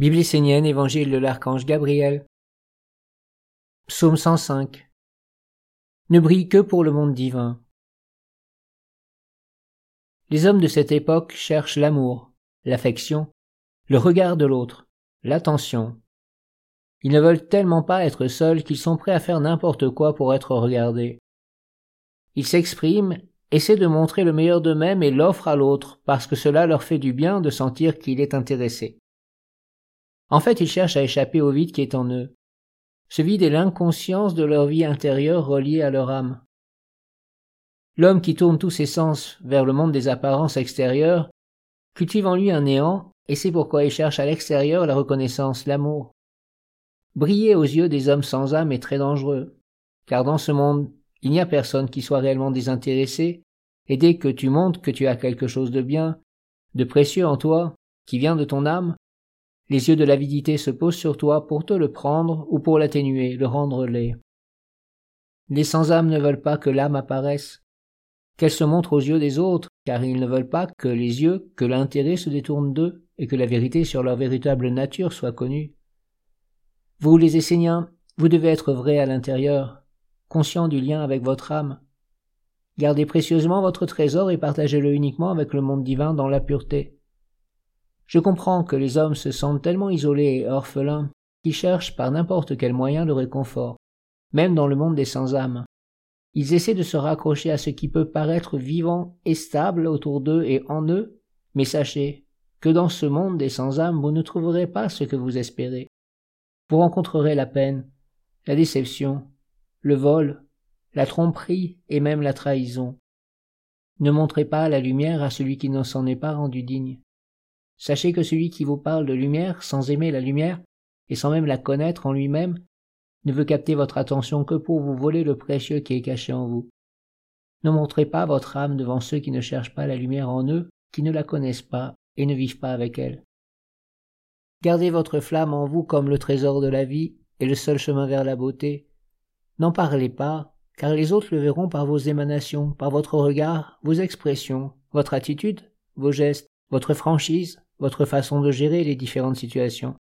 Bible essénienne, Évangile de l'archange Gabriel. Psaume 105. Ne brille que pour le monde divin. Les hommes de cette époque cherchent l'amour, l'affection, le regard de l'autre, l'attention. Ils ne veulent tellement pas être seuls qu'ils sont prêts à faire n'importe quoi pour être regardés. Ils s'expriment, essaient de montrer le meilleur d'eux-mêmes et l'offrent à l'autre parce que cela leur fait du bien de sentir qu'il est intéressé. En fait, ils cherchent à échapper au vide qui est en eux. Ce vide est l'inconscience de leur vie intérieure reliée à leur âme. L'homme qui tourne tous ses sens vers le monde des apparences extérieures cultive en lui un néant, et c'est pourquoi il cherche à l'extérieur la reconnaissance, l'amour. Briller aux yeux des hommes sans âme est très dangereux, car dans ce monde, il n'y a personne qui soit réellement désintéressé, et dès que tu montres que tu as quelque chose de bien, de précieux en toi, qui vient de ton âme, les yeux de l'avidité se posent sur toi pour te le prendre ou pour l'atténuer, le rendre laid. Les sans-âme ne veulent pas que l'âme apparaisse, qu'elle se montre aux yeux des autres, car ils ne veulent pas que les yeux, que l'intérêt se détourne d'eux, et que la vérité sur leur véritable nature soit connue. Vous, les Esséniens, vous devez être vrais à l'intérieur, conscient du lien avec votre âme. Gardez précieusement votre trésor et partagez-le uniquement avec le monde divin dans la pureté. Je comprends que les hommes se sentent tellement isolés et orphelins qu'ils cherchent par n'importe quel moyen le réconfort, même dans le monde des sans-âmes. Ils essaient de se raccrocher à ce qui peut paraître vivant et stable autour d'eux et en eux, mais sachez que dans ce monde des sans-âmes vous ne trouverez pas ce que vous espérez. Vous rencontrerez la peine, la déception, le vol, la tromperie et même la trahison. Ne montrez pas la lumière à celui qui ne s'en est pas rendu digne. Sachez que celui qui vous parle de lumière sans aimer la lumière, et sans même la connaître en lui-même, ne veut capter votre attention que pour vous voler le précieux qui est caché en vous. Ne montrez pas votre âme devant ceux qui ne cherchent pas la lumière en eux, qui ne la connaissent pas et ne vivent pas avec elle. Gardez votre flamme en vous comme le trésor de la vie et le seul chemin vers la beauté. N'en parlez pas, car les autres le verront par vos émanations, par votre regard, vos expressions, votre attitude, vos gestes, votre franchise, votre façon de gérer les différentes situations.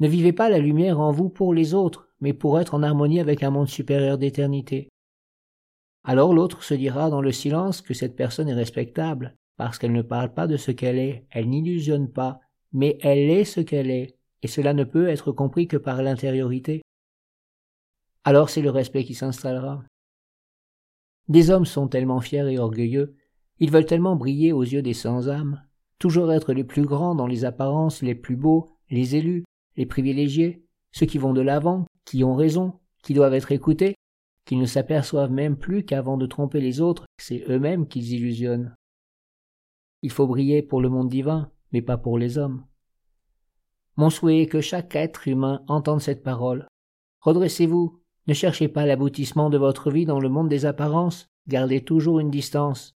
Ne vivez pas la lumière en vous pour les autres, mais pour être en harmonie avec un monde supérieur d'éternité. Alors l'autre se dira dans le silence que cette personne est respectable, parce qu'elle ne parle pas de ce qu'elle est, elle n'illusionne pas, mais elle est ce qu'elle est, et cela ne peut être compris que par l'intériorité. Alors c'est le respect qui s'installera. Des hommes sont tellement fiers et orgueilleux, ils veulent tellement briller aux yeux des sans-âmes, toujours être les plus grands dans les apparences, les plus beaux, les élus, les privilégiés, ceux qui vont de l'avant, qui ont raison, qui doivent être écoutés, qu'ils ne s'aperçoivent même plus qu'avant de tromper les autres, c'est eux-mêmes qu'ils illusionnent. Il faut briller pour le monde divin, mais pas pour les hommes. Mon souhait est que chaque être humain entende cette parole. Redressez-vous, ne cherchez pas l'aboutissement de votre vie dans le monde des apparences, gardez toujours une distance.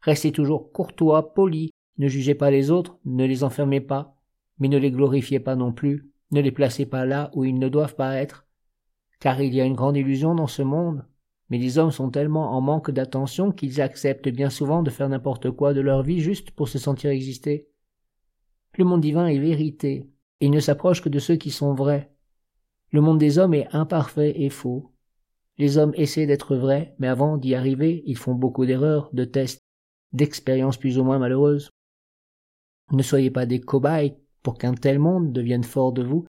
Restez toujours courtois, poli, ne jugez pas les autres, ne les enfermez pas, mais ne les glorifiez pas non plus, ne les placez pas là où ils ne doivent pas être. Car il y a une grande illusion dans ce monde, mais les hommes sont tellement en manque d'attention qu'ils acceptent bien souvent de faire n'importe quoi de leur vie juste pour se sentir exister. Le monde divin est vérité, et il ne s'approche que de ceux qui sont vrais. Le monde des hommes est imparfait et faux. Les hommes essaient d'être vrais, mais avant d'y arriver, ils font beaucoup d'erreurs, de tests, d'expériences plus ou moins malheureuses. Ne soyez pas des cobayes pour qu'un tel monde devienne fort de vous,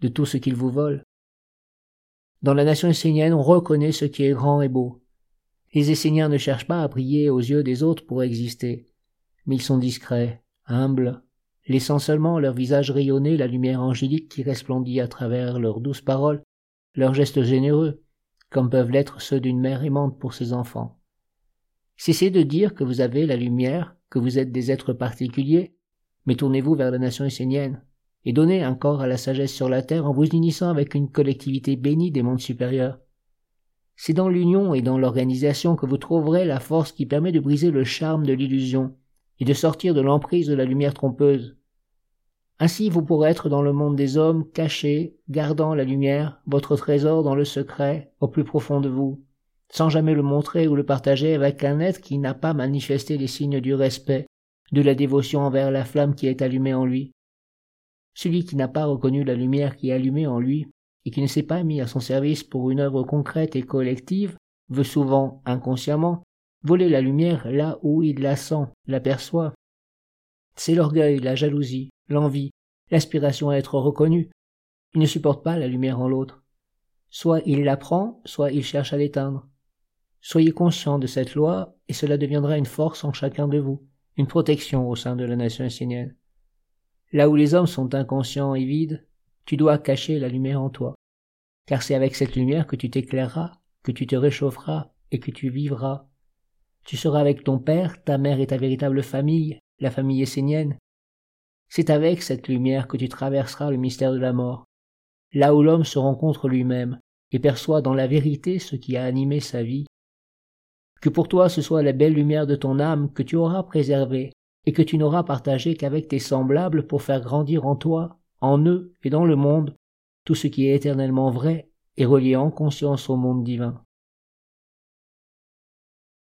de tout ce qu'il vous vole. Dans la nation essénienne, on reconnaît ce qui est grand et beau. Les Esséniens ne cherchent pas à briller aux yeux des autres pour exister, mais ils sont discrets, humbles, laissant seulement leur visage rayonner la lumière angélique qui resplendit à travers leurs douces paroles, leurs gestes généreux, comme peuvent l'être ceux d'une mère aimante pour ses enfants. Cessez de dire que vous avez la lumière, que vous êtes des êtres particuliers, mais tournez-vous vers la nation essénienne, et donnez un corps à la sagesse sur la terre en vous unissant avec une collectivité bénie des mondes supérieurs. C'est dans l'union et dans l'organisation que vous trouverez la force qui permet de briser le charme de l'illusion et de sortir de l'emprise de la lumière trompeuse. Ainsi vous pourrez être dans le monde des hommes, caché, gardant la lumière, votre trésor dans le secret, au plus profond de vous, sans jamais le montrer ou le partager avec un être qui n'a pas manifesté les signes du respect, de la dévotion envers la flamme qui est allumée en lui. Celui qui n'a pas reconnu la lumière qui est allumée en lui et qui ne s'est pas mis à son service pour une œuvre concrète et collective veut souvent, inconsciemment, voler la lumière là où il la sent, l'aperçoit. C'est l'orgueil, la jalousie, l'envie, l'aspiration à être reconnu. Il ne supporte pas la lumière en l'autre. Soit il la prend, soit il cherche à l'éteindre. Soyez conscient de cette loi, et cela deviendra une force en chacun de vous, une protection au sein de la nation essénienne. Là où les hommes sont inconscients et vides, tu dois cacher la lumière en toi. Car c'est avec cette lumière que tu t'éclaireras, que tu te réchaufferas et que tu vivras. Tu seras avec ton père, ta mère et ta véritable famille, la famille essénienne. C'est avec cette lumière que tu traverseras le mystère de la mort, là où l'homme se rencontre lui-même et perçoit dans la vérité ce qui a animé sa vie. Que pour toi ce soit la belle lumière de ton âme que tu auras préservée et que tu n'auras partagé qu'avec tes semblables pour faire grandir en toi, en eux et dans le monde, tout ce qui est éternellement vrai et relié en conscience au monde divin.